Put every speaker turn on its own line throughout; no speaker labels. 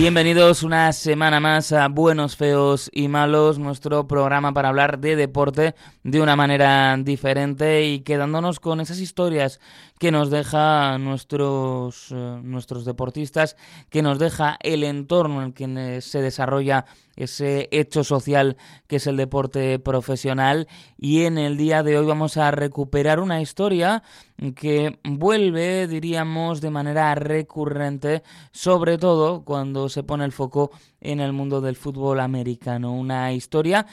Bienvenidos una semana más a Buenos, Feos y Malos, nuestro programa para hablar de deporte de una manera diferente y quedándonos con esas historias que nos deja nuestros, eh, nuestros deportistas, que nos deja el entorno en el que se desarrolla ese hecho social que es el deporte profesional. Y en el día de hoy vamos a recuperar una historia que vuelve, diríamos, de manera recurrente, sobre todo cuando se pone el foco en el mundo del fútbol americano. Una historia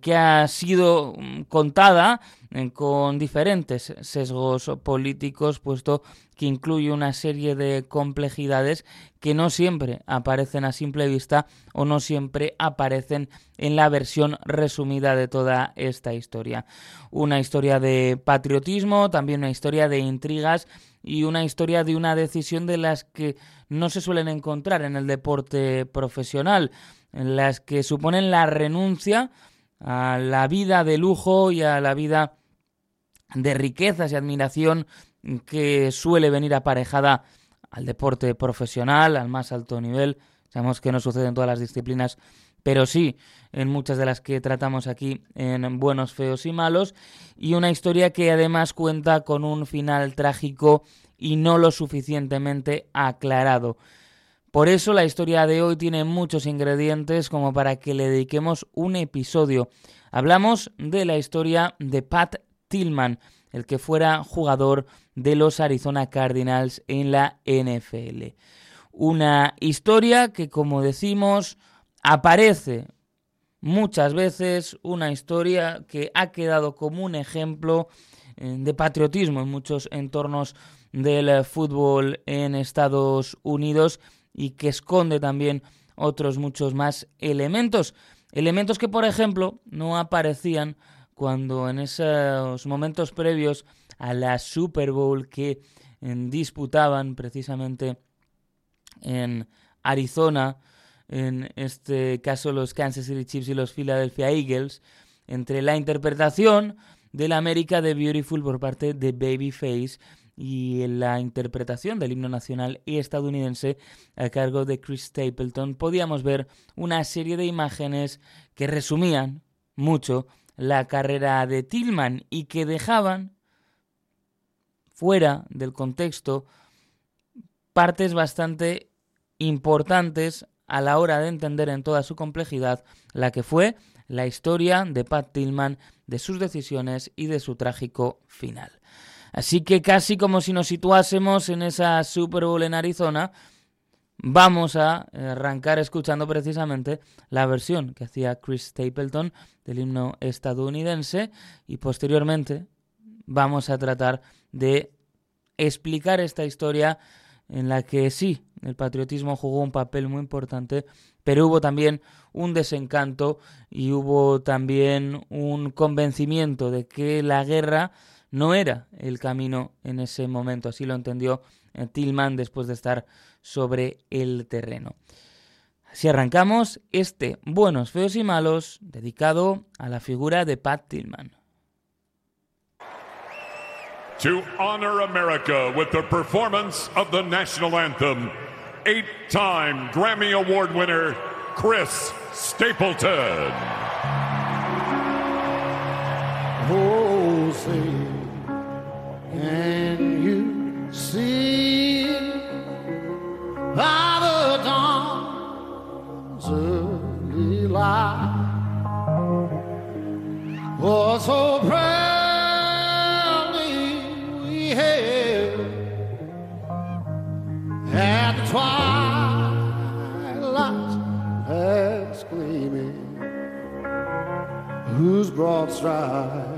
que ha sido contada eh, con diferentes sesgos políticos, puesto que incluye una serie de complejidades que no siempre aparecen a simple vista o no siempre aparecen en la versión resumida de toda esta historia. Una historia de patriotismo, también una historia de intrigas y una historia de una decisión de las que no se suelen encontrar en el deporte profesional, en las que suponen la renuncia a la vida de lujo y a la vida de riquezas y admiración que suele venir aparejada al deporte profesional, al más alto nivel. Sabemos que no sucede en todas las disciplinas, pero sí en muchas de las que tratamos aquí en Buenos, Feos y Malos. Y una historia que además cuenta con un final trágico y no lo suficientemente aclarado. Por eso la historia de hoy tiene muchos ingredientes como para que le dediquemos un episodio. Hablamos de la historia de Pat Tillman, el que fuera jugador de los Arizona Cardinals en la NFL. Una historia que, como decimos, aparece muchas veces, una historia que ha quedado como un ejemplo eh, de patriotismo en muchos entornos del fútbol en Estados Unidos y que esconde también otros muchos más elementos. Elementos que, por ejemplo, no aparecían cuando en esos momentos previos a la Super Bowl que disputaban precisamente en Arizona, en este caso los Kansas City Chiefs y los Philadelphia Eagles, entre la interpretación de la América de Beautiful por parte de Babyface y la interpretación del himno nacional y estadounidense a cargo de Chris Stapleton, podíamos ver una serie de imágenes que resumían mucho la carrera de Tillman y que dejaban fuera del contexto partes bastante importantes a la hora de entender en toda su complejidad la que fue la historia de Pat Tillman, de sus decisiones y de su trágico final. Así que casi como si nos situásemos en esa Super Bowl en Arizona, vamos a arrancar escuchando precisamente la versión que hacía Chris Stapleton del himno estadounidense y posteriormente vamos a tratar de explicar esta historia en la que sí, el patriotismo jugó un papel muy importante, pero hubo también un desencanto y hubo también un convencimiento de que la guerra no era el camino en ese momento. Así lo entendió eh, Tillman después de estar sobre el terreno. Así arrancamos este Buenos, Feos y Malos dedicado a la figura de Pat Tillman.
To honor America with the performance of the national anthem, eight-time Grammy Award winner Chris Stapleton.
Oh, right.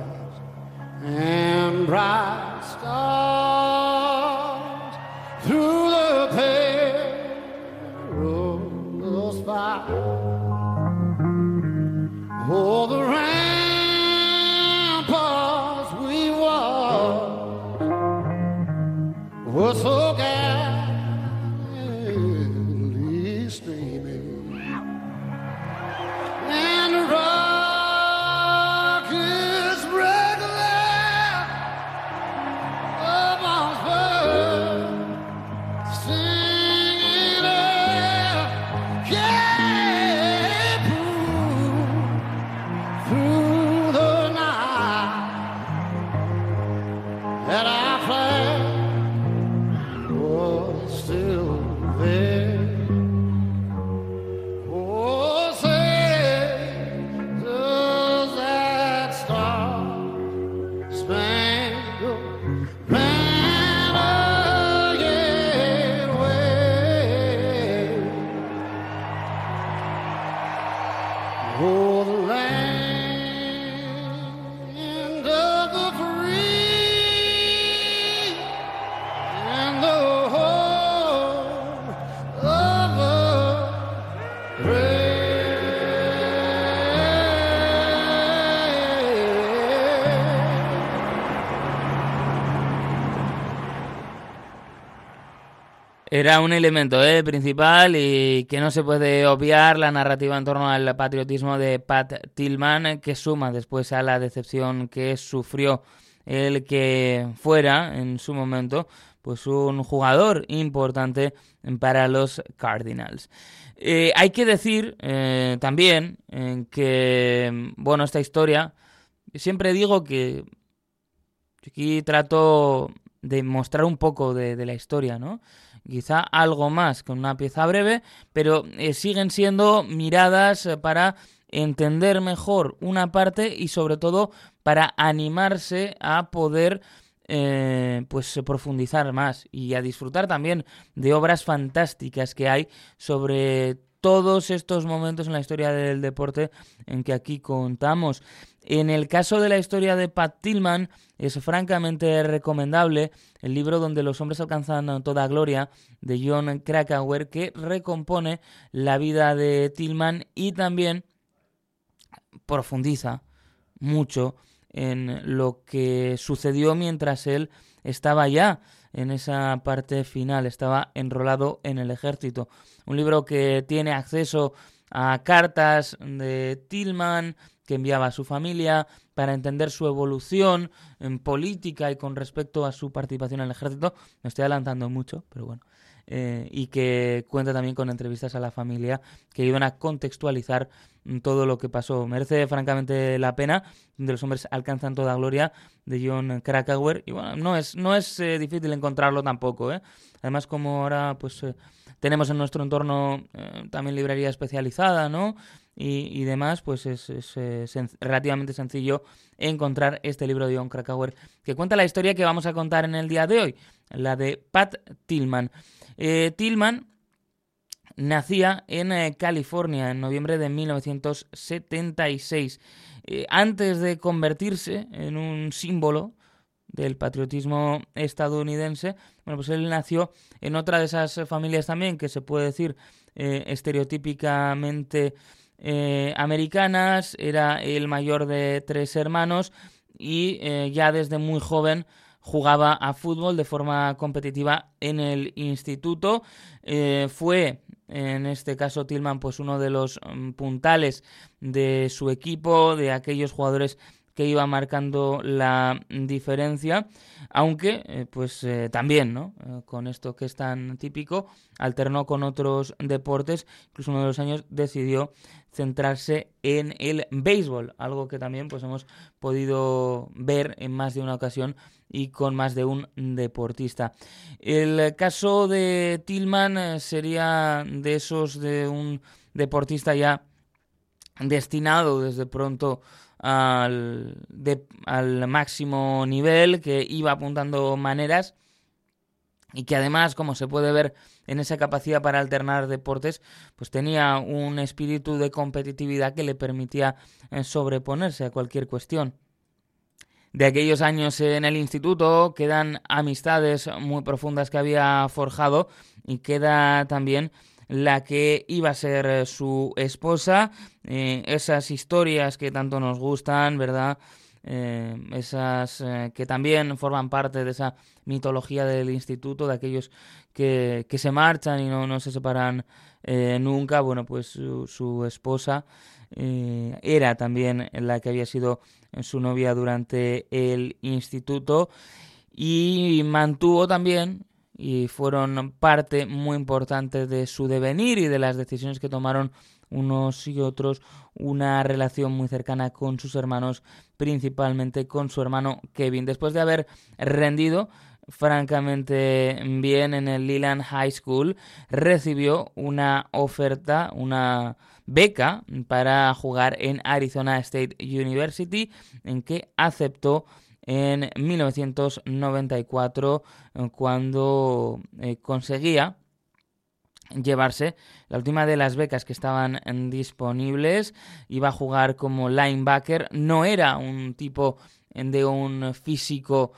Oh, the land
Era un elemento eh, principal y que no se puede obviar la narrativa en torno al patriotismo de Pat Tillman, que suma después a la decepción que sufrió el que fuera en su momento pues un jugador importante para los Cardinals. Eh, hay que decir eh, también eh, que, bueno, esta historia, siempre digo que aquí trato de mostrar un poco de, de la historia, ¿no? Quizá algo más con una pieza breve, pero eh, siguen siendo miradas eh, para entender mejor una parte y sobre todo para animarse a poder eh, pues profundizar más y a disfrutar también de obras fantásticas que hay sobre todos estos momentos en la historia del deporte en que aquí contamos. En el caso de la historia de Pat Tillman, es francamente recomendable el libro donde los hombres alcanzan toda gloria de John Krakauer, que recompone la vida de Tillman y también profundiza mucho en lo que sucedió mientras él estaba ya en esa parte final, estaba enrolado en el ejército. Un libro que tiene acceso a cartas de Tillman que enviaba a su familia para entender su evolución en política y con respecto a su participación en el ejército. Me estoy adelantando mucho, pero bueno. Eh, y que cuenta también con entrevistas a la familia que iban a contextualizar mm, todo lo que pasó. Merece francamente la pena, de los hombres alcanzan toda gloria, de John Krakauer. Y bueno, no es, no es eh, difícil encontrarlo tampoco. ¿eh? Además, como ahora pues eh, tenemos en nuestro entorno también librería especializada, ¿no? Y, y demás, pues es, es, relativamente sencillo encontrar este libro de John Krakauer que cuenta la historia que vamos a contar en el día de hoy, la de Pat Tillman. Eh, Tillman nacía en eh, California en noviembre de 1976. Eh, antes de convertirse en un símbolo del patriotismo estadounidense, bueno, pues él nació en otra de esas familias también que se puede decir eh, estereotípicamente americanas, era el mayor de tres hermanos y ya desde muy joven jugaba a fútbol de forma competitiva en el instituto. Eh, fue, en este caso, Tillman, pues uno de los mm, puntales de su equipo, de aquellos jugadores que iba marcando la diferencia, aunque eh, pues eh, también, ¿no? Con esto que es tan típico, alternó con otros deportes, incluso uno de los años decidió centrarse en el béisbol, algo que también pues hemos podido ver en más de una ocasión y con más de un deportista. El caso de Tillman eh, sería de esos de un deportista ya destinado desde pronto al, al máximo nivel, que iba apuntando maneras y que además, como se puede ver en esa capacidad para alternar deportes, pues tenía un espíritu de competitividad que le permitía eh, sobreponerse a cualquier cuestión. De aquellos años en el instituto quedan amistades muy profundas que había forjado y queda también la que iba a ser eh, su esposa, eh, esas historias que tanto nos gustan, ¿verdad? Eh, esas que también forman parte de esa mitología del instituto, de aquellos que, que se marchan y no, no se separan nunca. Bueno, pues su, su esposa era también la que había sido su novia durante el instituto y mantuvo también y fueron parte muy importante de su devenir y de las decisiones que tomaron unos y otros una relación muy cercana con sus hermanos, principalmente con su hermano Kevin. Después de haber rendido francamente bien en el Leland High School, recibió una oferta, una beca para jugar en Arizona State University, en que aceptó en 1994 eh, cuando eh, conseguía llevarse la última de las becas que estaban disponibles. Iba a jugar como linebacker. No era un tipo de un físico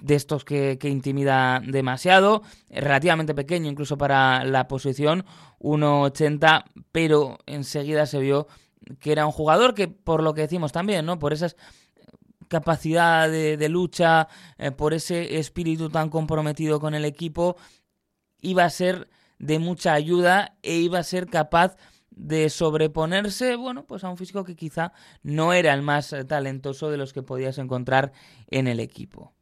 de estos que, intimida demasiado, relativamente pequeño incluso para la posición, 1,80, pero enseguida se vio que era un jugador que, por lo que decimos también, ¿no? Por esas capacidad de, lucha, eh, por ese espíritu tan comprometido con el equipo, iba a ser de mucha ayuda e iba a ser capaz de sobreponerse, bueno, pues a un físico que quizá no era el más talentoso de los que podías encontrar en el equipo.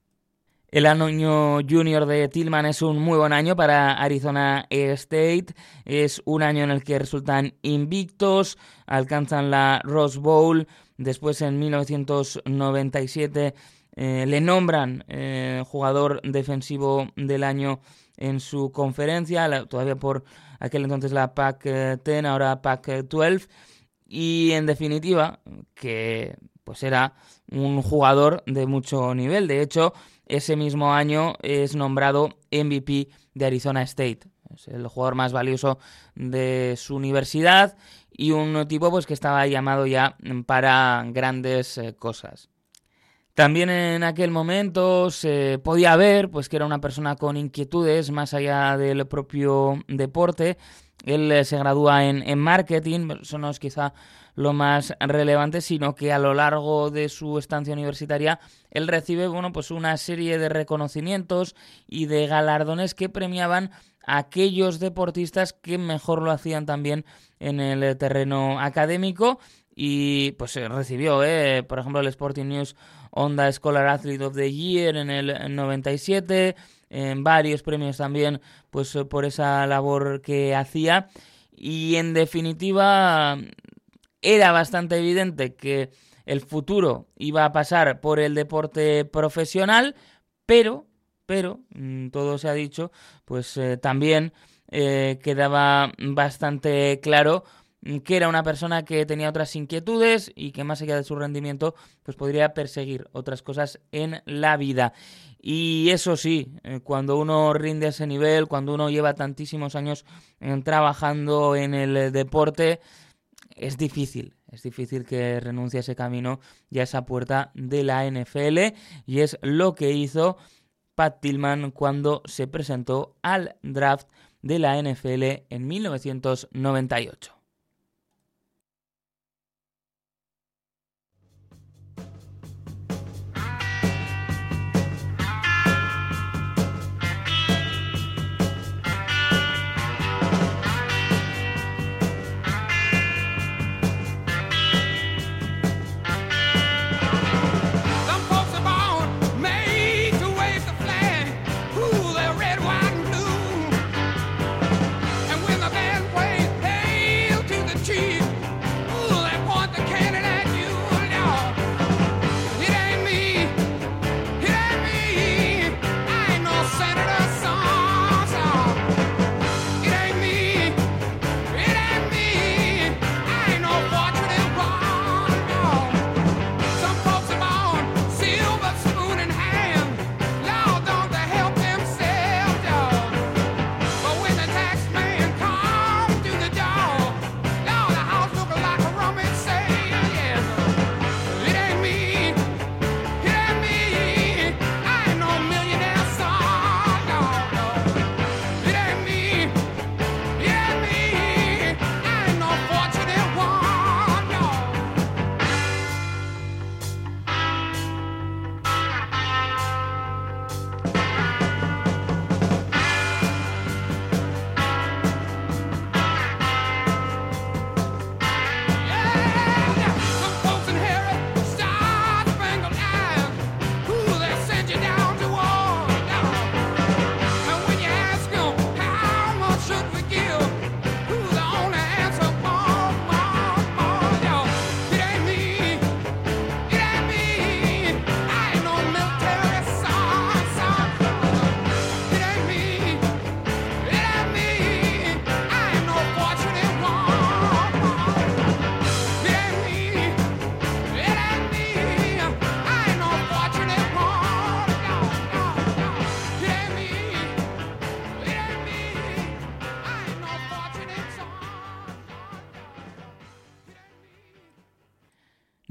El año junior de Tillman es un muy buen año para Arizona State. Es un año en el que resultan invictos, alcanzan la Rose Bowl. Después, en 1997, eh, le nombran eh, jugador defensivo del año en su conferencia, todavía por aquel entonces la PAC-10, ahora PAC-12. Y en definitiva, que pues era un jugador de mucho nivel. De hecho, ese mismo año es nombrado MVP de Arizona State. Es el jugador más valioso de su universidad y un tipo pues que estaba llamado ya para grandes eh, cosas. También en aquel momento se podía ver pues que era una persona con inquietudes más allá del propio deporte. Él eh, se gradúa en, en marketing, eso no es quizá lo más relevante, sino que a lo largo de su estancia universitaria él recibe bueno, pues una serie de reconocimientos y de galardones que premiaban a aquellos deportistas que mejor lo hacían también en el terreno académico. Y pues recibió, eh, por ejemplo, el Sporting News Honda Scholar Athlete of the Year en el 97, en varios premios también pues por esa labor que hacía. Y en definitiva era bastante evidente que el futuro iba a pasar por el deporte profesional, pero, pero, mm, todo se ha dicho, pues eh, también eh, quedaba bastante claro que era una persona que tenía otras inquietudes y que más allá de su rendimiento, pues podría perseguir otras cosas en la vida. Y eso sí, eh, cuando uno rinde ese nivel, cuando uno lleva tantísimos años trabajando en el deporte, es difícil, es difícil que renuncie a ese camino y a esa puerta de la NFL y es lo que hizo Pat Tillman cuando se presentó al draft de la NFL en 1998.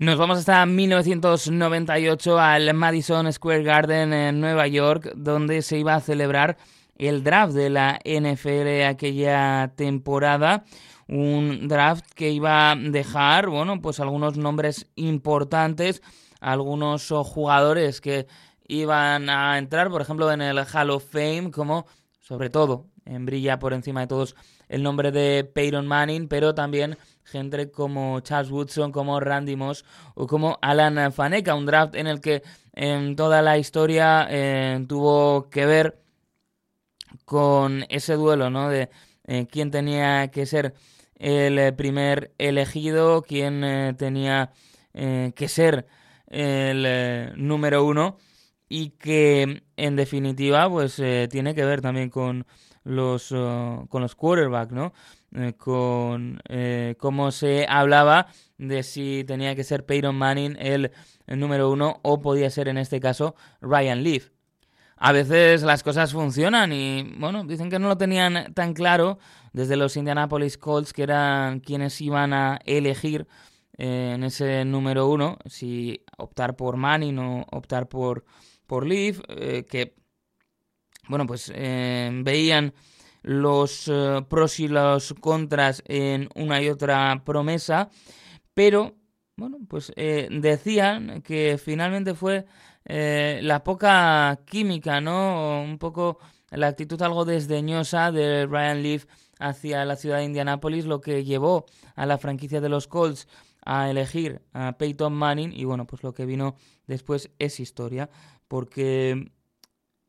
Nos vamos hasta 1998 al Madison Square Garden en Nueva York, donde se iba a celebrar el draft de la NFL aquella temporada. Un draft que iba a dejar, bueno, pues algunos nombres importantes, algunos jugadores que iban a entrar, por ejemplo, en el Hall of Fame, como sobre todo en brilla por encima de todos el nombre de Peyton Manning, pero también gente como Charles Woodson, como Randy Moss o como Alan Faneca, un draft en el que en toda la historia eh, tuvo que ver con ese duelo, ¿no? De eh, quién tenía que ser el primer elegido, quién eh, tenía que ser el número uno y que en definitiva pues tiene que ver también con los con los quarterbacks, ¿no? Eh, con eh, cómo se hablaba de si tenía que ser Peyton Manning el, número uno o podía ser en este caso Ryan Leaf. A veces las cosas funcionan y bueno, dicen que no lo tenían tan claro desde los Indianapolis Colts que eran quienes iban a elegir eh, en ese número uno, si optar por Manning o optar por, por Leaf, que bueno, pues veían los eh, pros y los contras en una y otra promesa, pero bueno, pues eh, decían que finalmente fue eh, la poca química, ¿no? Un poco la actitud algo desdeñosa de Ryan Leaf hacia la ciudad de Indianápolis, lo que llevó a la franquicia de los Colts a elegir a Peyton Manning y bueno, pues lo que vino después es historia, porque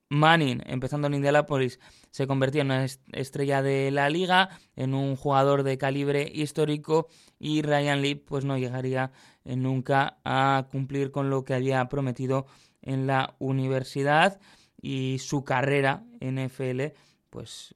Manning, empezando en Indianapolis, se convertía en una estrella de la liga, en un jugador de calibre histórico y Ryan Lee pues no llegaría nunca a cumplir con lo que había prometido en la universidad y su carrera en NFL pues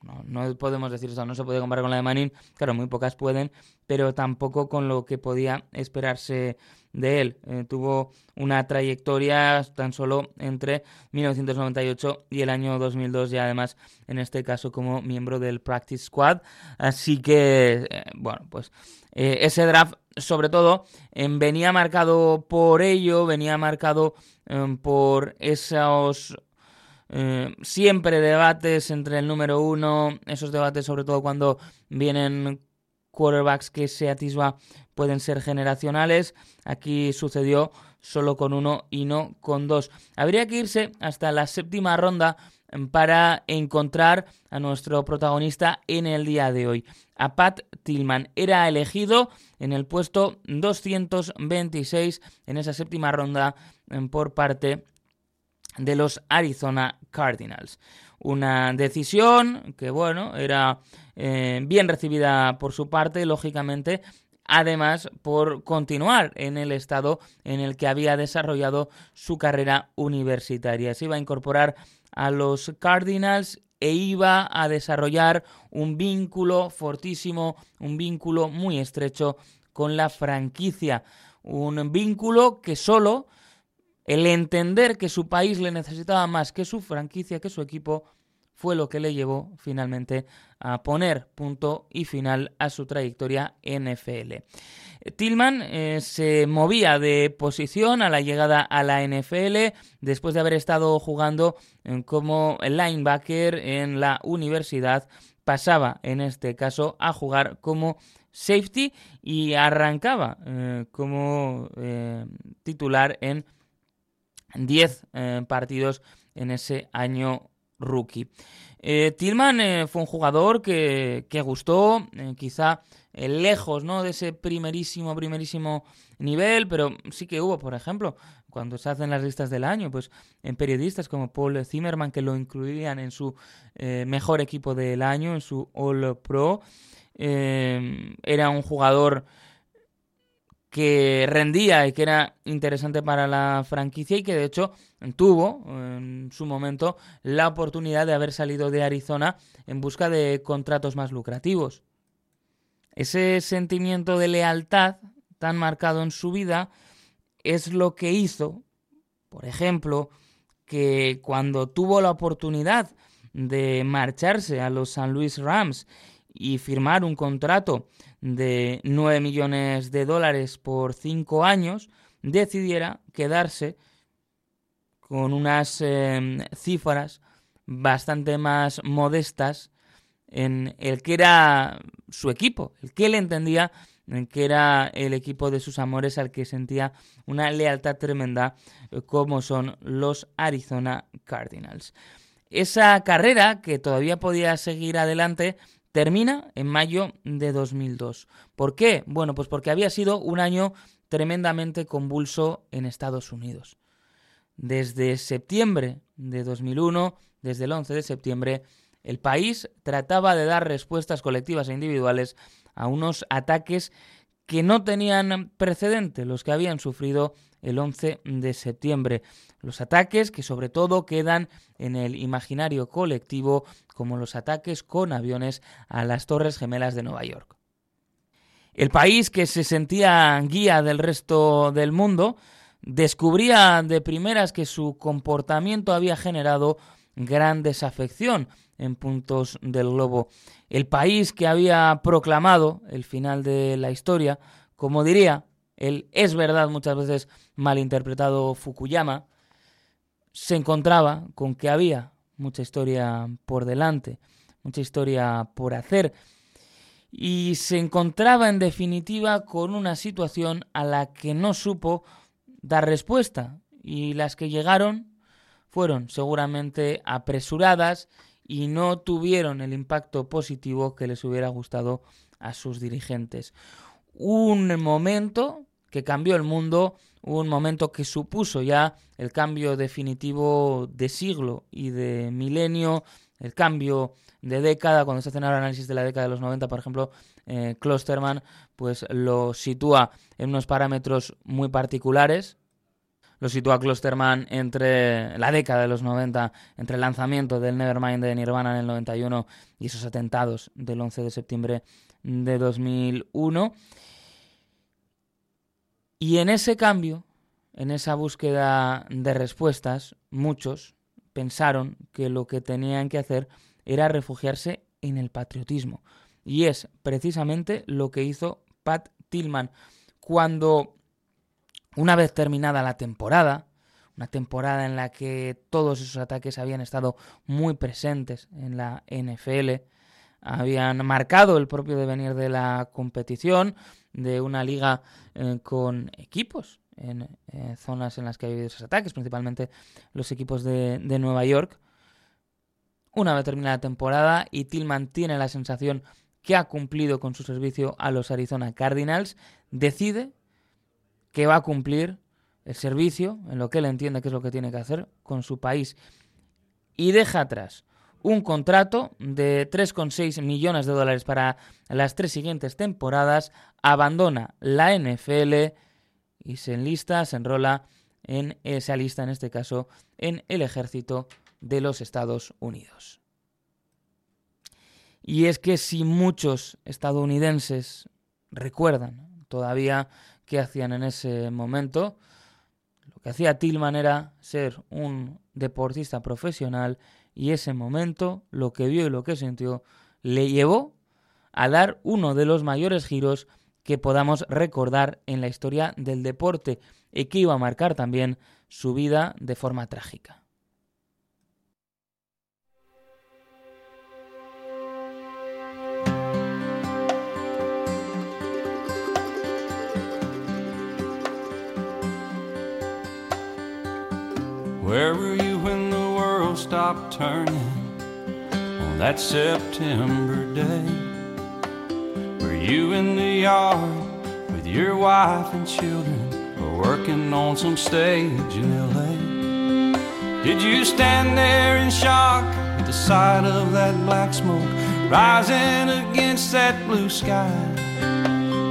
bueno, no, podemos decir eso, no se puede comparar con la de Manning, claro, muy pocas pueden, pero tampoco con lo que podía esperarse de él. Eh, tuvo una trayectoria tan solo entre 1998 y el año 2002 y además en este caso como miembro del Practice Squad. Así que, eh, bueno, pues eh, ese draft sobre todo venía marcado por ello, venía marcado por esos siempre debates entre el número uno, esos debates sobre todo cuando vienen quarterbacks que se atisba pueden ser generacionales. Aquí sucedió solo con uno y no con dos. Habría que irse hasta la séptima ronda para encontrar a nuestro protagonista en el día de hoy. A Pat Tillman era elegido en el puesto 226 en esa séptima ronda por parte de los Arizona Cardinals. Una decisión que, bueno, era eh, bien recibida por su parte, lógicamente, además por continuar en el estado en el que había desarrollado su carrera universitaria. Se iba a incorporar a los Cardinals e iba a desarrollar un vínculo fortísimo, un vínculo muy estrecho con la franquicia. Un vínculo que solo el entender que su país le necesitaba más que su franquicia, que su equipo, fue lo que le llevó finalmente a poner punto y final a su trayectoria NFL. Tillman eh, se movía de posición a la llegada a la NFL después de haber estado jugando eh, como linebacker en la universidad. Pasaba en este caso a jugar como safety y arrancaba eh, como titular en 10 partidos en ese año rookie. Eh, Tillman eh, fue un jugador que, gustó, eh, quizá lejos ¿no? de ese primerísimo, primerísimo nivel, pero sí que hubo, por ejemplo, cuando se hacen las listas del año, pues en periodistas como Paul Zimmerman que lo incluían en su mejor equipo del año, en su All Pro. era un jugador que rendía y que era interesante para la franquicia y que de hecho tuvo en su momento la oportunidad de haber salido de Arizona en busca de contratos más lucrativos. Ese sentimiento de lealtad tan marcado en su vida es lo que hizo, por ejemplo, que cuando tuvo la oportunidad de marcharse a los San Luis Rams y firmar un contrato de 9 millones de dólares por 5 años, decidiera quedarse con unas em, cifras bastante más modestas en el que era su equipo, el que él entendía que era el equipo de sus amores al que sentía una lealtad tremenda eh, como son los Arizona Cardinals. Esa carrera, que todavía podía seguir adelante, termina en mayo de 2002. ¿Por qué? Bueno, pues porque había sido un año tremendamente convulso en Estados Unidos. Desde septiembre de 2001, desde el 11 de septiembre, el país trataba de dar respuestas colectivas e individuales a unos ataques que no tenían precedente, los que habían sufrido el 11 de septiembre. Los ataques que sobre todo quedan en el imaginario colectivo como los ataques con aviones a las Torres Gemelas de Nueva York. El país que se sentía guía del resto del mundo descubría de primeras que su comportamiento había generado gran desafección en puntos del globo. El país que había proclamado el final de la historia, como diría el es verdad muchas veces malinterpretado Fukuyama, se encontraba con que había mucha historia por delante, mucha historia por hacer, y se encontraba en definitiva con una situación a la que no supo dar respuesta, y las que llegaron fueron seguramente apresuradas y no tuvieron el impacto positivo que les hubiera gustado a sus dirigentes. Un momento que cambió el mundo, un momento que supuso ya el cambio definitivo de siglo y de milenio, el cambio de década, cuando se hacen ahora análisis de la década de los 90, por ejemplo, eh, Klosterman pues lo sitúa en unos parámetros muy particulares, lo sitúa Klosterman entre la década de los 90, entre el lanzamiento del Nevermind de Nirvana en el 91 y esos atentados del 11 de septiembre de 2001. Y en ese cambio, en esa búsqueda de respuestas, muchos pensaron que lo que tenían que hacer era refugiarse en el patriotismo. Y es precisamente lo que hizo Pat Tillman cuando una vez terminada la temporada, una temporada en la que todos esos ataques habían estado muy presentes en la NFL, habían marcado el propio devenir de la competición, de una liga eh, con equipos en eh, zonas en las que ha habido esos ataques, principalmente los equipos de, de Nueva York. Una vez terminada la temporada y Tillman tiene la sensación que ha cumplido con su servicio a los Arizona Cardinals, decide que va a cumplir el servicio, en lo que él entiende que es lo que tiene que hacer con su país, y deja atrás un contrato de 3,6 millones de dólares para las tres siguientes temporadas, abandona la NFL y se enlista, se enrola en esa lista, en este caso, en el ejército de los Estados Unidos. Y es que si muchos estadounidenses recuerdan todavía qué hacían en ese momento. Lo que hacía Tillman era ser un deportista profesional y ese momento, lo que vio y lo que sintió, le llevó a dar uno de los mayores giros que podamos recordar en la historia del deporte y que iba a marcar también su vida de forma trágica.
World stopped turning on that September day? Were you in the yard with your wife and children or working on some stage in LA? Did you stand there in shock at the sight of that black smoke rising against that blue sky?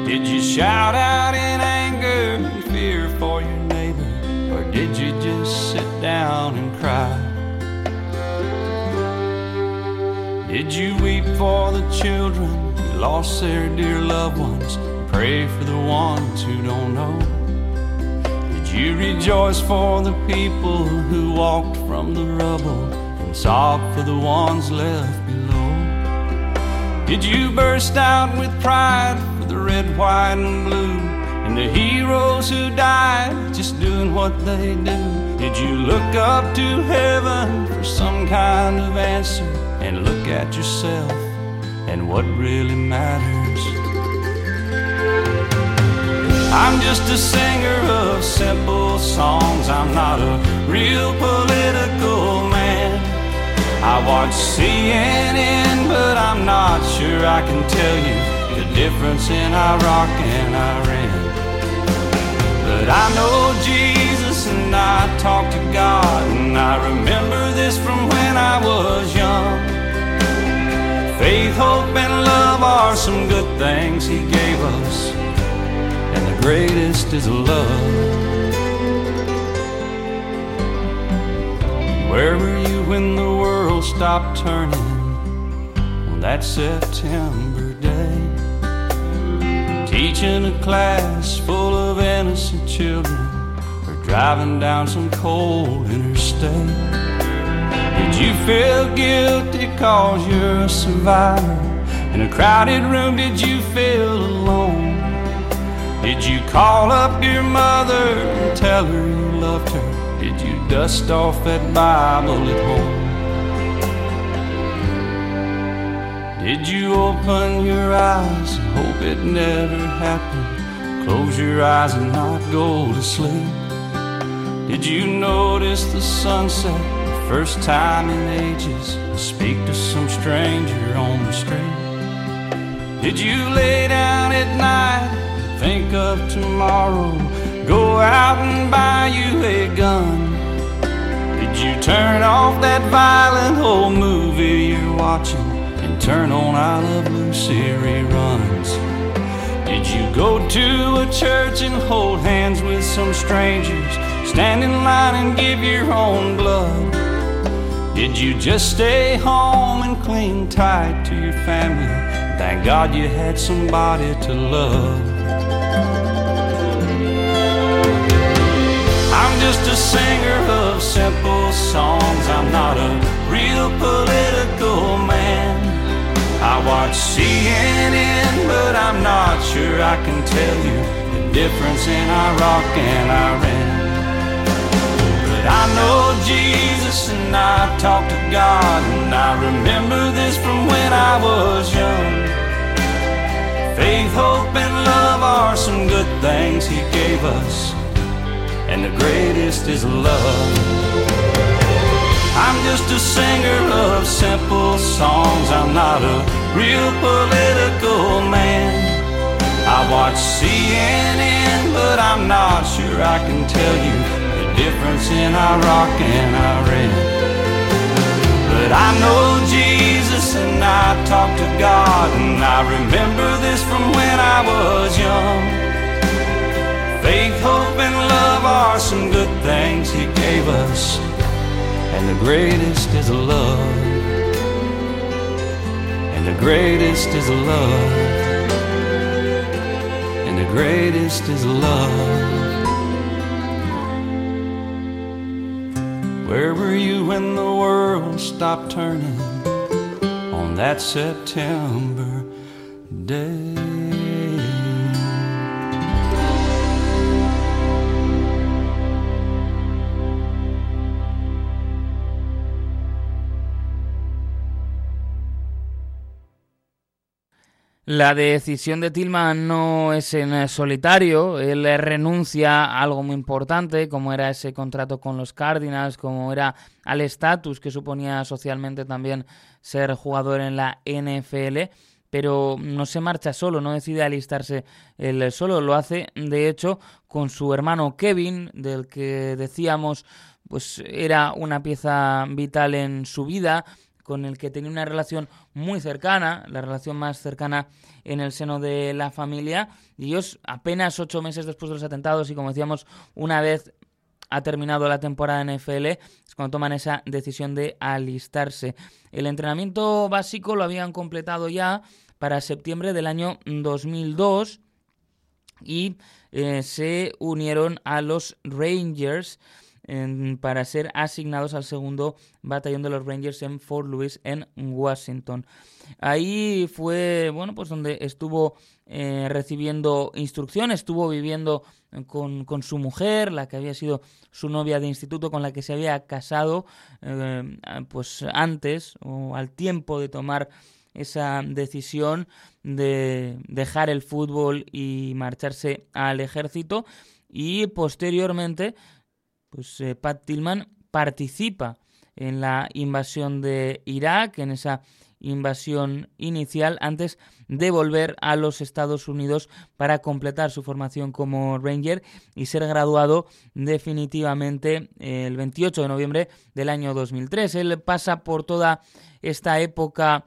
Did you shout out in anger and fear for your neighbor? Or did you just sit down and cry? Did you weep for the children who lost their dear loved ones? Pray for the ones who don't know. Did you rejoice for the people who walked from the rubble and sob for the ones left below? Did you burst out with pride for the red, white, and blue? And the heroes who died just doing what they do? Did you look up to heaven for some kind of answer and look at yourself and what really matters? I'm just a singer of simple songs. I'm not a real political man. I watch CNN, but I'm not sure I can tell you the difference in Iraq and Iran. But I know Jesus and I talk to God, and I remember this from when I was young. Faith, hope, and love are some good things He gave us, and the greatest is love. Where were you when the world stopped turning on that September day? Teaching a class full of innocent children or driving down some cold interstate. Did you feel guilty cause you're a survivor? In a crowded room, did you feel alone? Did you call up your mother and tell her you loved her? Did you dust off that Bible at home? Did you open your eyes and hope it never happened? Close your eyes and not go to sleep. Did you notice the sunset first time in ages? and Speak to some stranger on the street. Did you lay down at night and think of tomorrow? Go out and buy you a gun. Did you turn off that violent old movie you're watching and turn on I Love Lucy reruns? Did you go to a church and hold hands with some strangers? Stand in line and give your own blood? Did you just stay home and cling tight to your family? Thank God you had somebody to love. I'm just a singer of simple songs. I'm not a real political man. I watch CNN, but I'm not sure I can tell you the difference in Iraq and Iran. I know Jesus and I talk to God, and I remember this from when I was young. Faith, hope, and love are some good things He gave us, and the greatest is love. I'm just a singer of simple songs. I'm not a real political man. I watch CNN, but I'm not sure I can tell you difference in our rock and Iran. But I know Jesus and I talk to God, and I remember this from when I was young. Faith, hope, and love are some good things He gave us, and the greatest is love. And the greatest is love. And the greatest is love. Where were you when the world stopped turning on that September day?
La decisión de Tillman no es en solitario, él renuncia a algo muy importante, como era ese contrato con los Cardinals, como era al estatus que suponía socialmente también ser jugador en la NFL, pero no se marcha solo, no decide alistarse él solo, lo hace de hecho con su hermano Kevin, del que decíamos pues era una pieza vital en su vida, con el que tenía una relación muy cercana, la relación más cercana en el seno de la familia. Y ellos, apenas ocho meses después de los atentados, y como decíamos, una vez ha terminado la temporada en NFL, es cuando toman esa decisión de alistarse. El entrenamiento básico lo habían completado ya para septiembre del año 2002 y eh, se unieron a los Rangers para ser asignados al segundo batallón de los Rangers en Fort Lewis, en Washington. Ahí fue, bueno, pues donde estuvo eh, recibiendo instrucción, estuvo viviendo con, con, su mujer, la que había sido su novia de instituto, con la que se había casado, eh, pues antes o al tiempo de tomar esa decisión de dejar el fútbol y marcharse al ejército y posteriormente pues eh, Pat Tillman participa en la invasión de Irak, en esa invasión inicial antes de volver a los Estados Unidos para completar su formación como Ranger y ser graduado definitivamente el 28 de noviembre del año 2003. Él pasa por toda esta época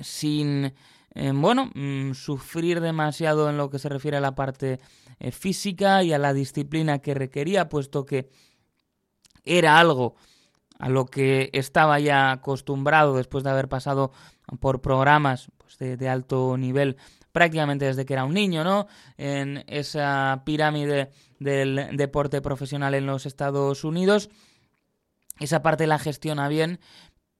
sin eh, bueno, mm, sufrir demasiado en lo que se refiere a la parte eh, física y a la disciplina que requería, puesto que era algo a lo que estaba ya acostumbrado después de haber pasado por programas pues, de, alto nivel prácticamente desde que era un niño, ¿no? En esa pirámide del deporte profesional en los Estados Unidos. Esa parte la gestiona bien,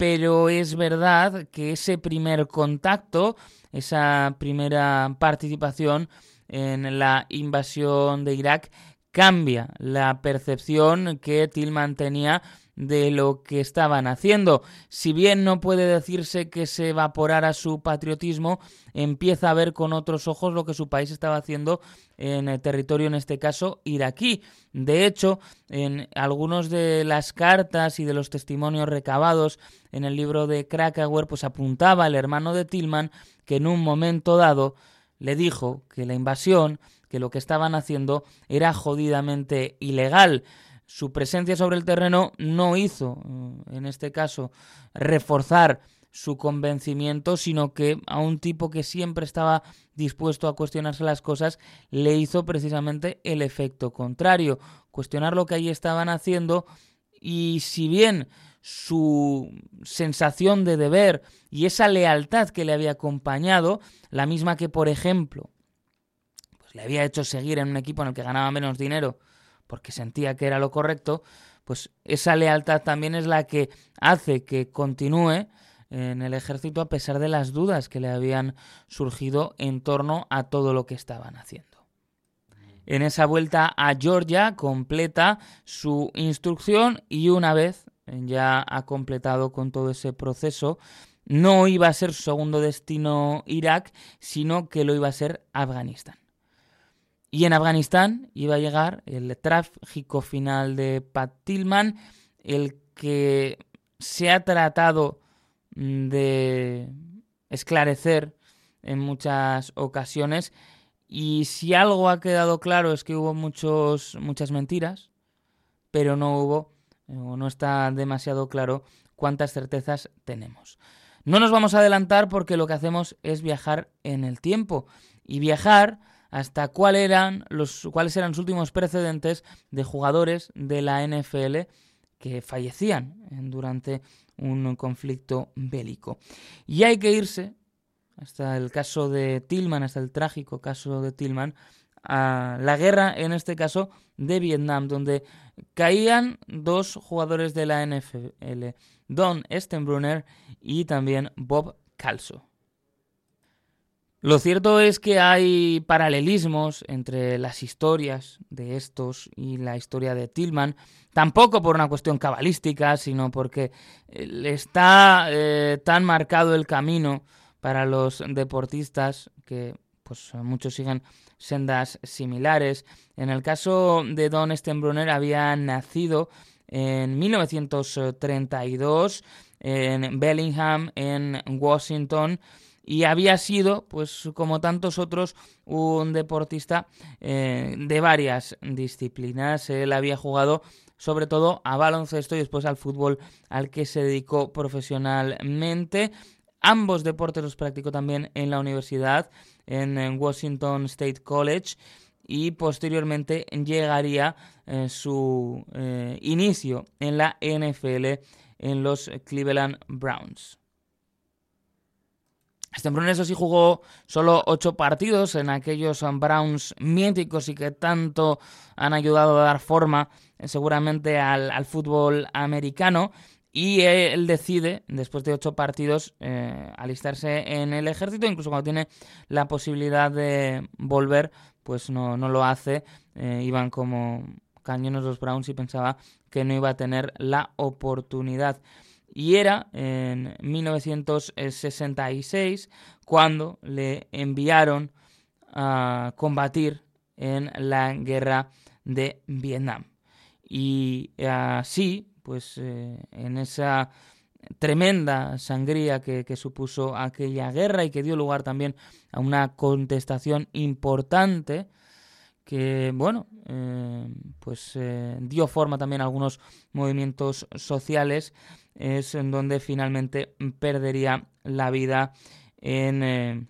pero es verdad que ese primer contacto, esa primera participación en la invasión de Irak cambia la percepción que Tillman tenía de lo que estaban haciendo. Si bien no puede decirse que se evaporara su patriotismo, empieza a ver con otros ojos lo que su país estaba haciendo en el territorio, en este caso, iraquí. De hecho, en algunos de las cartas y de los testimonios recabados en el libro de Krakauer, pues apuntaba el hermano de Tillman que en un momento dado le dijo que la invasión, que lo que estaban haciendo era jodidamente ilegal su presencia sobre el terreno no hizo, eh, en este caso, reforzar su convencimiento, sino que a un tipo que siempre estaba dispuesto a cuestionarse las cosas, le hizo precisamente el efecto contrario, cuestionar lo que allí estaban haciendo y si bien su sensación de deber y esa lealtad que le había acompañado, la misma que, por ejemplo, pues le había hecho seguir en un equipo en el que ganaba menos dinero, porque sentía que era lo correcto, pues esa lealtad también es la que hace que continúe en el ejército a pesar de las dudas que le habían surgido en torno a todo lo que estaban haciendo. En esa vuelta a Georgia completa su instrucción y una vez ya ha completado con todo ese proceso, no iba a ser su segundo destino Irak, sino que lo iba a ser Afganistán. Y en Afganistán iba a llegar el trágico final de Pat Tillman, el que se ha tratado mm, de esclarecer en muchas ocasiones. Y si algo ha quedado claro es que hubo muchos, muchas mentiras, pero no hubo, o no está demasiado claro cuántas certezas tenemos. No nos vamos a adelantar porque lo que hacemos es viajar en el tiempo. Y viajar hasta cuál eran los, cuáles eran los últimos precedentes de jugadores de la NFL que fallecían durante un conflicto bélico. Y hay que irse hasta el caso de Tillman, hasta el trágico caso de Tillman, a la guerra, en este caso, de Vietnam, donde caían dos jugadores de la NFL, Don Stenbrunner y también Bob Calso. Lo cierto es que hay paralelismos entre las historias de estos y la historia de Tillman, tampoco por una cuestión cabalística, sino porque eh, está eh, tan marcado el camino para los deportistas que pues muchos siguen sendas similares. En el caso de Don Stenbrunner había nacido en 1932 en Bellingham, en Washington, y había sido, pues como tantos otros, un deportista eh, de varias disciplinas. Él había jugado sobre todo a baloncesto y después al fútbol al que se dedicó profesionalmente. Ambos deportes los practicó también en la universidad, en Washington State College, y posteriormente llegaría eh, su eh, inicio en la NFL en los Cleveland Browns. Stembron eso sí jugó solo ocho partidos en aquellos Browns míticos y que tanto han ayudado a dar forma eh, seguramente al, fútbol americano. Y él decide, después de ocho partidos, eh, alistarse en el ejército, incluso cuando tiene la posibilidad de volver, pues no, no lo hace. Eh, iban como cañones los Browns y pensaba que no iba a tener la oportunidad y era en 1966 cuando le enviaron a combatir en la guerra de Vietnam. Y así, pues eh, en esa tremenda sangría que, supuso aquella guerra y que dio lugar también a una contestación importante que, bueno, eh, pues eh, dio forma también a algunos movimientos sociales es en donde finalmente perdería la vida en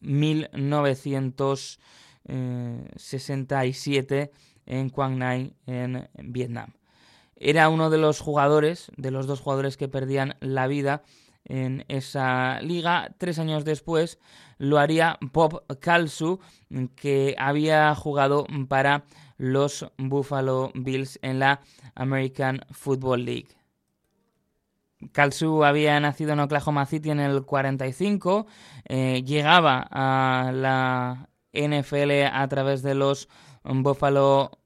1967 eh, en Quang Nai, en Vietnam. Era uno de los jugadores, de los dos jugadores que perdían la vida en esa liga. Tres años después lo haría Bob Kalsu, que había jugado para los Buffalo Bills en la American Football League. Kalsu había nacido en Oklahoma City en el 45, eh, llegaba a la NFL a través de los Buffalo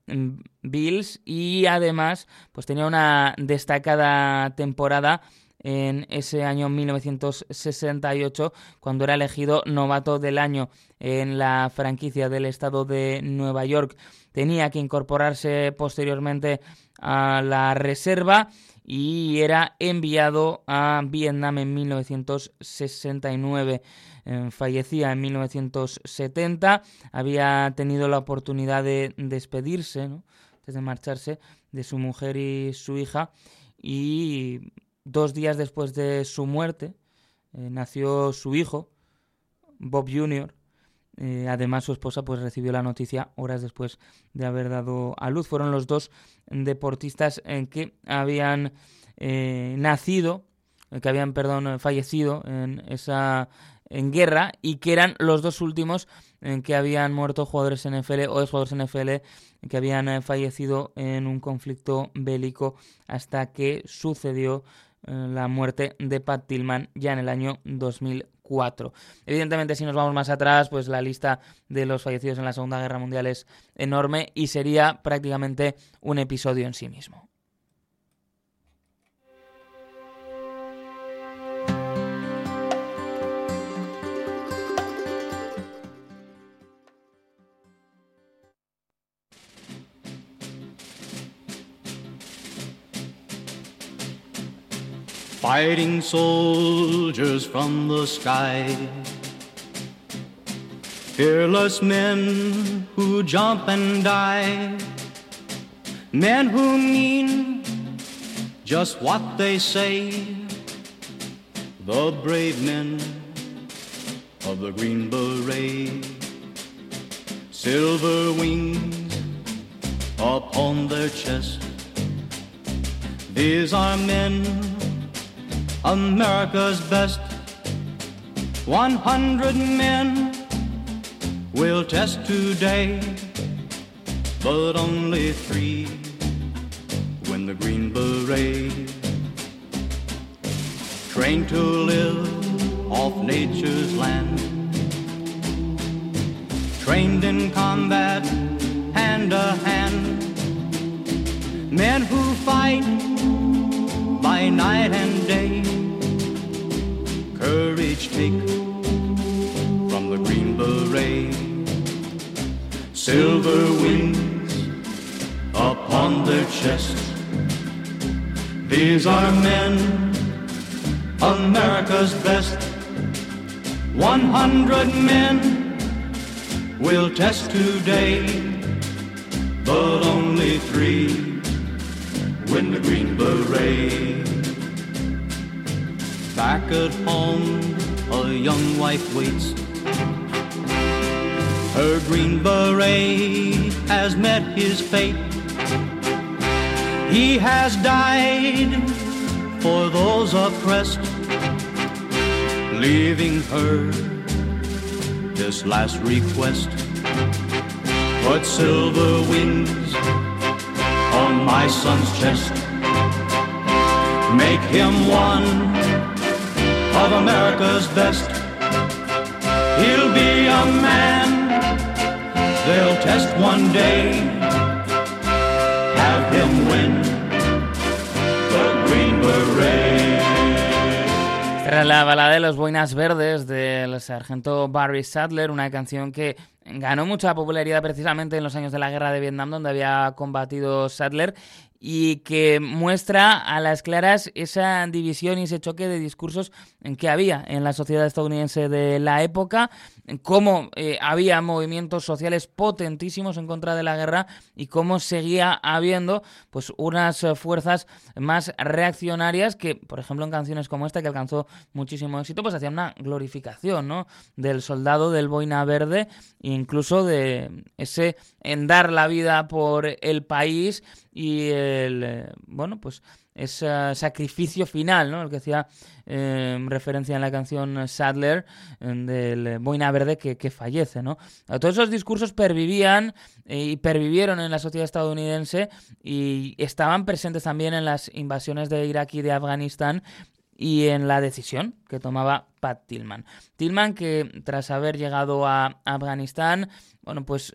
Bills y además pues tenía una destacada temporada en ese año 1968 cuando era elegido novato del año en la franquicia del estado de Nueva York. Tenía que incorporarse posteriormente a la reserva y era enviado a Vietnam en 1969. Eh, fallecía en 1970, había tenido la oportunidad de despedirse, antes de marcharse, de su mujer y su hija y dos días después de su muerte eh, nació su hijo, Bob Jr., eh, además, su esposa pues, recibió la noticia horas después de haber dado a luz. Fueron los dos deportistas en que habían eh, nacido, que habían, perdón, fallecido en esa en guerra y que eran los dos últimos en que habían muerto jugadores NFL o jugadores NFL que habían eh, fallecido en un conflicto bélico hasta que sucedió la muerte de Pat Tillman ya en el año 2000 Evidentemente, si nos vamos más atrás, pues la lista de los fallecidos en la Segunda Guerra Mundial es enorme y sería prácticamente un episodio en sí mismo.
Fighting soldiers from the sky. Fearless men who jump and die. Men who mean just what they say. The brave men of the Green Beret. Silver wings upon their chest. These are men America's best. 100 men will test today, but only three win the Green Beret. Trained to live off nature's land, trained in combat hand to hand. Men who fight by night and day courage take from the Green Beret. Silver wings upon their chest. These are men, America's best. One hundred men will test today, but only three win the Green Beret. Back at home, a young wife waits. Her green beret has met his fate. He has died for those oppressed. leaving her this last request. Put silver wings on my son's chest. Make him one of America's best. He'll be a man they'll test one day. Have him win the Green Beret.
Era la balada de los Boinas Verdes del sargento Barry Sadler, una canción que ganó mucha popularidad precisamente en los años de la guerra de Vietnam, donde había combatido Sadler y que muestra a las claras esa división y ese choque de discursos que había en la sociedad estadounidense de la época, cómo eh, había movimientos sociales potentísimos en contra de la guerra y cómo seguía habiendo pues unas eh, fuerzas más reaccionarias que, por ejemplo, en canciones como esta que alcanzó muchísimo éxito, pues hacían una glorificación ¿no? del soldado del boina verde e incluso de ese en dar la vida por el país y el, eh, bueno, pues ese sacrificio final, ¿no? El que hacía eh, referencia en la canción Sadler eh, del Boina Verde que, que, fallece, ¿no? Todos esos discursos pervivían y pervivieron en la sociedad estadounidense y estaban presentes también en las invasiones de Irak y de Afganistán y en la decisión que tomaba Pat Tillman. Tillman que tras haber llegado a Afganistán, bueno, pues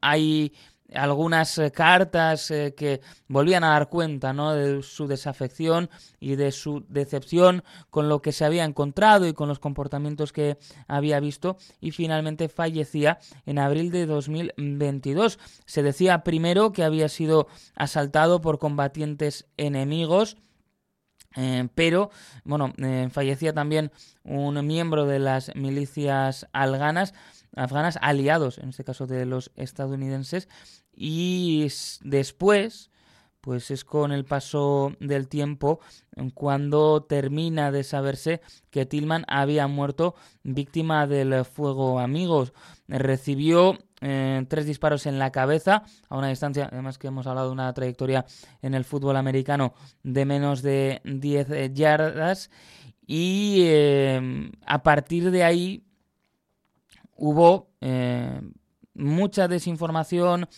hay algunas eh, cartas eh, que volvían a dar cuenta ¿no? de su desafección y de su decepción con lo que se había encontrado y con los comportamientos que había visto y finalmente fallecía en abril de 2022. Se decía primero que había sido asaltado por combatientes enemigos. Eh, pero, bueno, fallecía también un miembro de las milicias alganas, afganas aliados, en este caso de los estadounidenses, y después, pues es con el paso del tiempo cuando termina de saberse que Tillman había muerto víctima del fuego amigos. Recibió eh, tres disparos en la cabeza a una distancia, además que hemos hablado de una trayectoria en el fútbol americano de menos de 10 yardas y eh, a partir de ahí hubo eh, mucha desinformación,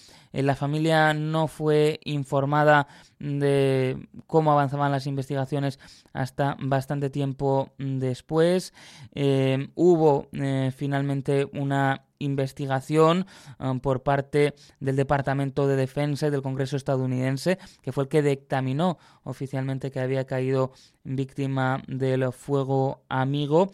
la familia no fue informada de cómo avanzaban las investigaciones hasta bastante tiempo después. Eh, hubo eh, finalmente una investigación por parte del Departamento de Defensa y del Congreso estadounidense, que fue el que dictaminó oficialmente que había caído víctima del fuego amigo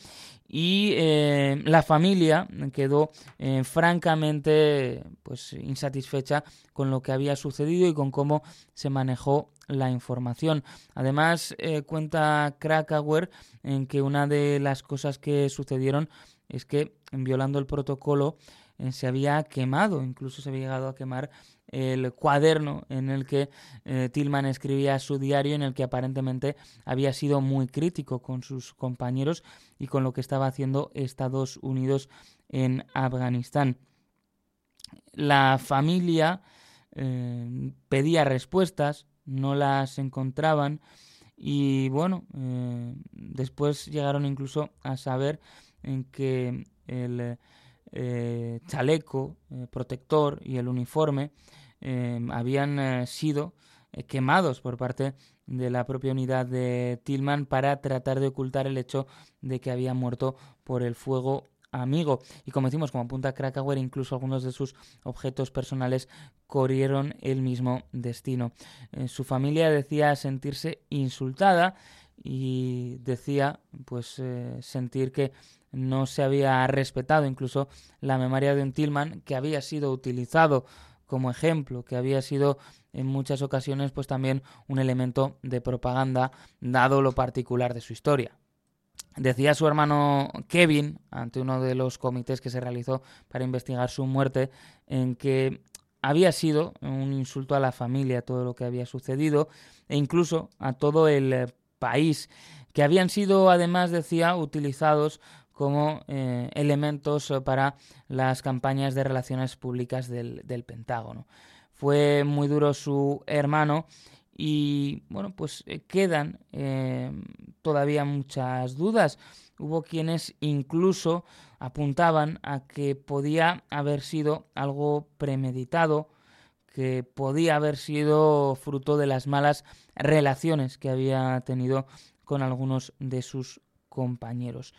y eh, la familia quedó eh, francamente pues insatisfecha con lo que había sucedido y con cómo se manejó la información. Además, eh, cuenta Krakauer en que una de las cosas que sucedieron es que, violando el protocolo, se había quemado, incluso se había llegado a quemar el cuaderno en el que eh, Tillman escribía su diario, en el que aparentemente había sido muy crítico con sus compañeros y con lo que estaba haciendo Estados Unidos en Afganistán. La familia eh, pedía respuestas, no las encontraban y bueno, eh, después llegaron incluso a saber en que el chaleco protector y el uniforme habían eh, sido eh, quemados por parte de la propia unidad de Tillman para tratar de ocultar el hecho de que había muerto por el fuego amigo. Y como decimos, como apunta Krakauer, incluso algunos de sus objetos personales corrieron el mismo destino. Eh, su familia decía sentirse insultada y decía pues sentir que no se había respetado incluso la memoria de un Tillman que había sido utilizado como ejemplo, que había sido en muchas ocasiones pues también un elemento de propaganda dado lo particular de su historia. Decía su hermano Kevin, ante uno de los comités que se realizó para investigar su muerte, en que había sido un insulto a la familia todo lo que había sucedido e incluso a todo el país, que habían sido además, decía, utilizados como eh, elementos eh, para las campañas de relaciones públicas del, Pentágono. Fue muy duro su hermano y bueno, pues eh, quedan todavía muchas dudas. hubo quienes incluso apuntaban a que podía haber sido algo premeditado, que podía haber sido fruto de las malas relaciones que había tenido con algunos de sus compañeros.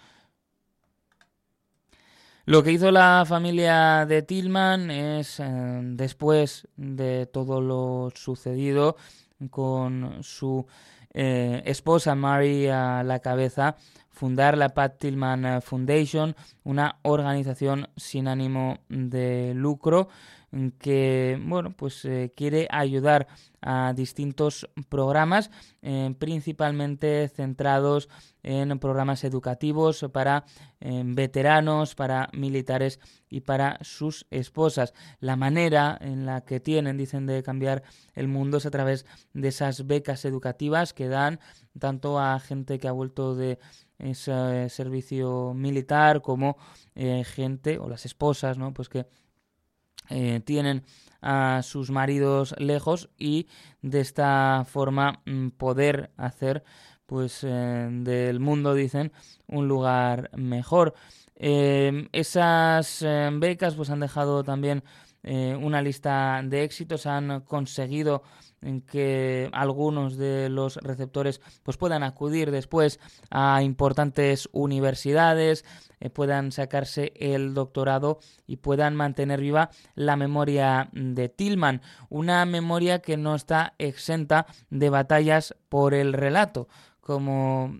Lo que hizo la familia de Tillman es, eh, después de todo lo sucedido con su eh, esposa Mary a la cabeza, fundar la Pat Tillman Foundation, una organización sin ánimo de lucro que bueno pues eh, quiere ayudar a distintos programas eh, principalmente centrados en programas educativos para eh, veteranos para militares y para sus esposas. La manera en la que tienen dicen de cambiar el mundo es a través de esas becas educativas que dan tanto a gente que ha vuelto de ese servicio militar como gente o las esposas no pues que eh, tienen a sus maridos lejos y de esta forma mm, poder hacer pues eh, del mundo dicen un lugar mejor. Esas becas pues han dejado también eh, una lista de éxitos han conseguido que algunos de los receptores pues puedan acudir después a importantes universidades, eh, puedan sacarse el doctorado y puedan mantener viva la memoria de Tillman, una memoria que no está exenta de batallas por el relato, como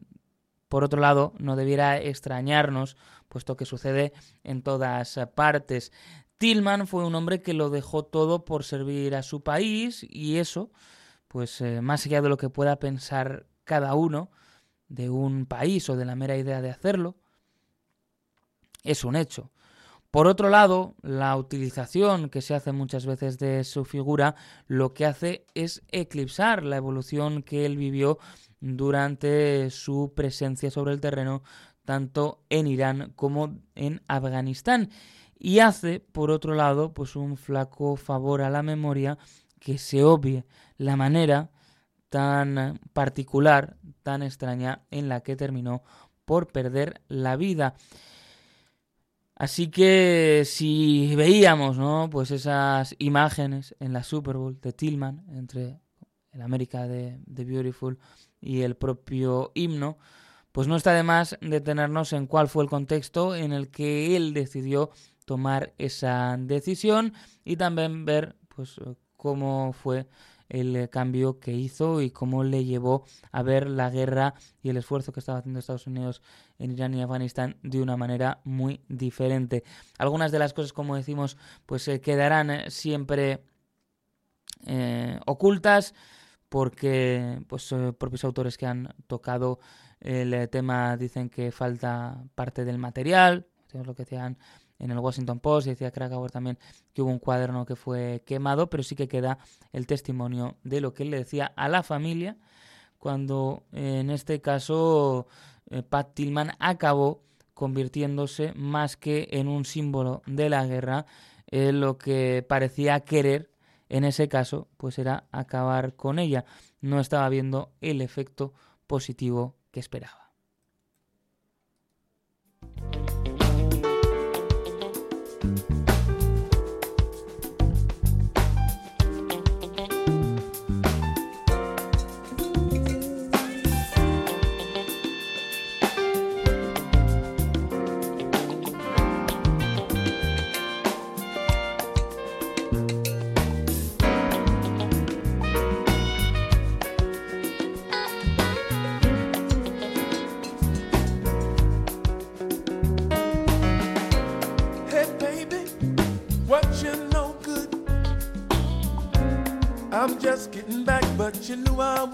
por otro lado no debiera extrañarnos, puesto que sucede en todas partes. Tillman fue un hombre que lo dejó todo por servir a su país y eso, pues eh, más allá de lo que pueda pensar cada uno de un país o de la mera idea de hacerlo, es un hecho. Por otro lado, la utilización que se hace muchas veces de su figura lo que hace es eclipsar la evolución que él vivió durante su presencia sobre el terreno tanto en Irán como en Afganistán y hace, por otro lado, pues un flaco favor a la memoria que se obvie la manera tan particular, tan extraña en la que terminó por perder la vida. Así que si veíamos, ¿no? Pues esas imágenes en la Super Bowl de Tillman entre el América de, de Beautiful y el propio himno, pues no está de más detenernos en cuál fue el contexto en el que él decidió tomar esa decisión y también ver pues cómo fue el cambio que hizo y cómo le llevó a ver la guerra y el esfuerzo que estaba haciendo Estados Unidos en Irán y Afganistán de una manera muy diferente. Algunas de las cosas, como decimos, pues se quedarán eh, siempre eh, ocultas porque pues eh, propios autores que han tocado el tema dicen que falta parte del material, lo que decían en el Washington Post, decía Krakauer también que hubo un cuaderno que fue quemado, pero sí que queda el testimonio de lo que él le decía a la familia cuando en este caso eh, Pat Tillman acabó convirtiéndose más que en un símbolo de la guerra, en lo que parecía querer en ese caso, pues era acabar con ella. No estaba viendo el efecto positivo que esperaba.
Chinua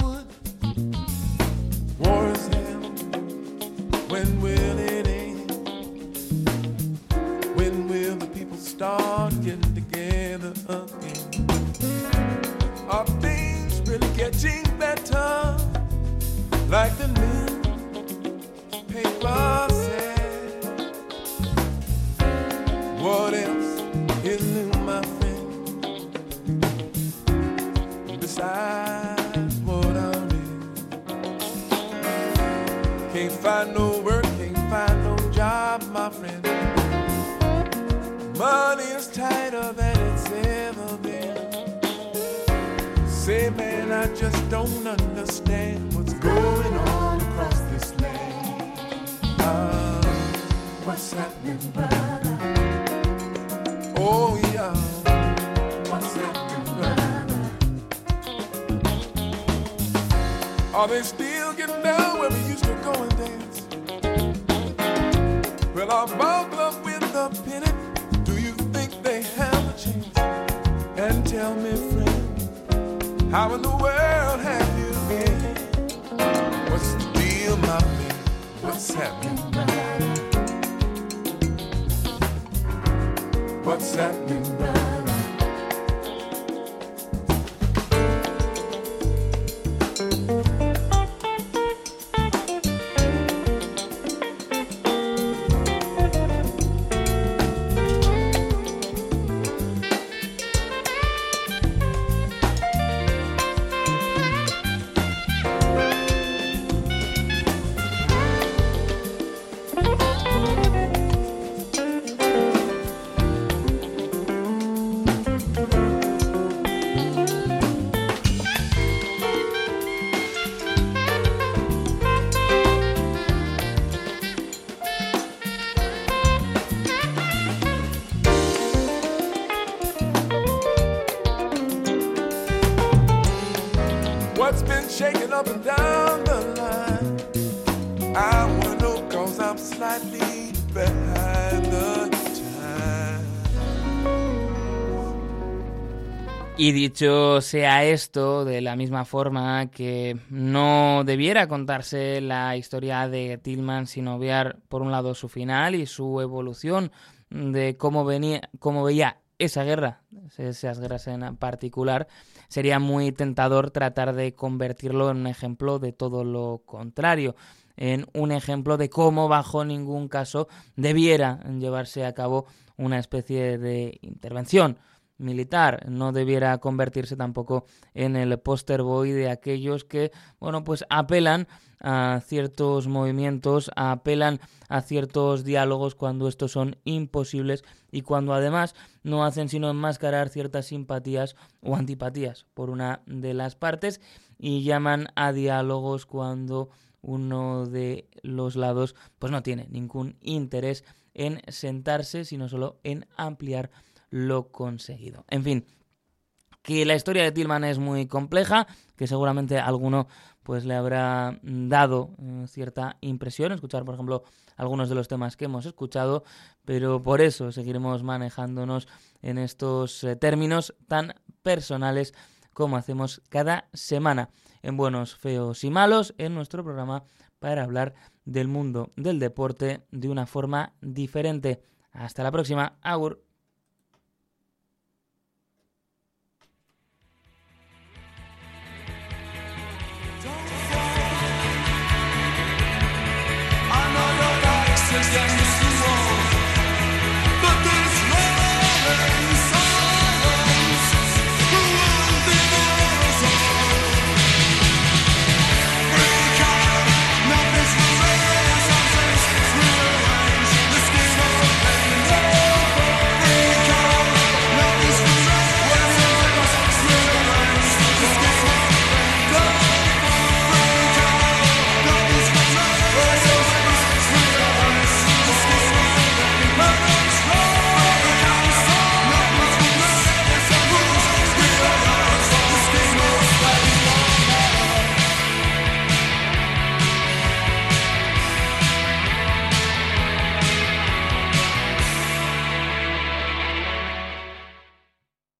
Y dicho sea esto, de la misma forma que no debiera contarse la historia de Tillman sin obviar, por un lado, su final y su evolución de cómo, venía, cómo veía esa guerra, esas guerras en particular, sería muy tentador tratar de convertirlo en un ejemplo de todo lo contrario, en un ejemplo de cómo bajo ningún caso debiera llevarse a cabo una especie de intervención militar no debiera convertirse tampoco en el poster boy de aquellos que, bueno, pues apelan a ciertos movimientos, apelan a ciertos diálogos cuando estos son imposibles y cuando además no hacen sino enmascarar ciertas simpatías o antipatías por una de las partes y llaman a diálogos cuando uno de los lados pues no tiene ningún interés en sentarse, sino solo en ampliar lo conseguido. En fin, que la historia de Tillman es muy compleja, que seguramente alguno pues le habrá dado eh, cierta impresión escuchar, por ejemplo, algunos de los temas que hemos escuchado, pero por eso seguiremos manejándonos en estos eh, términos tan personales como hacemos cada semana en Buenos, Feos y Malos en nuestro programa para hablar del mundo del deporte de una forma diferente. Hasta la próxima. Agur.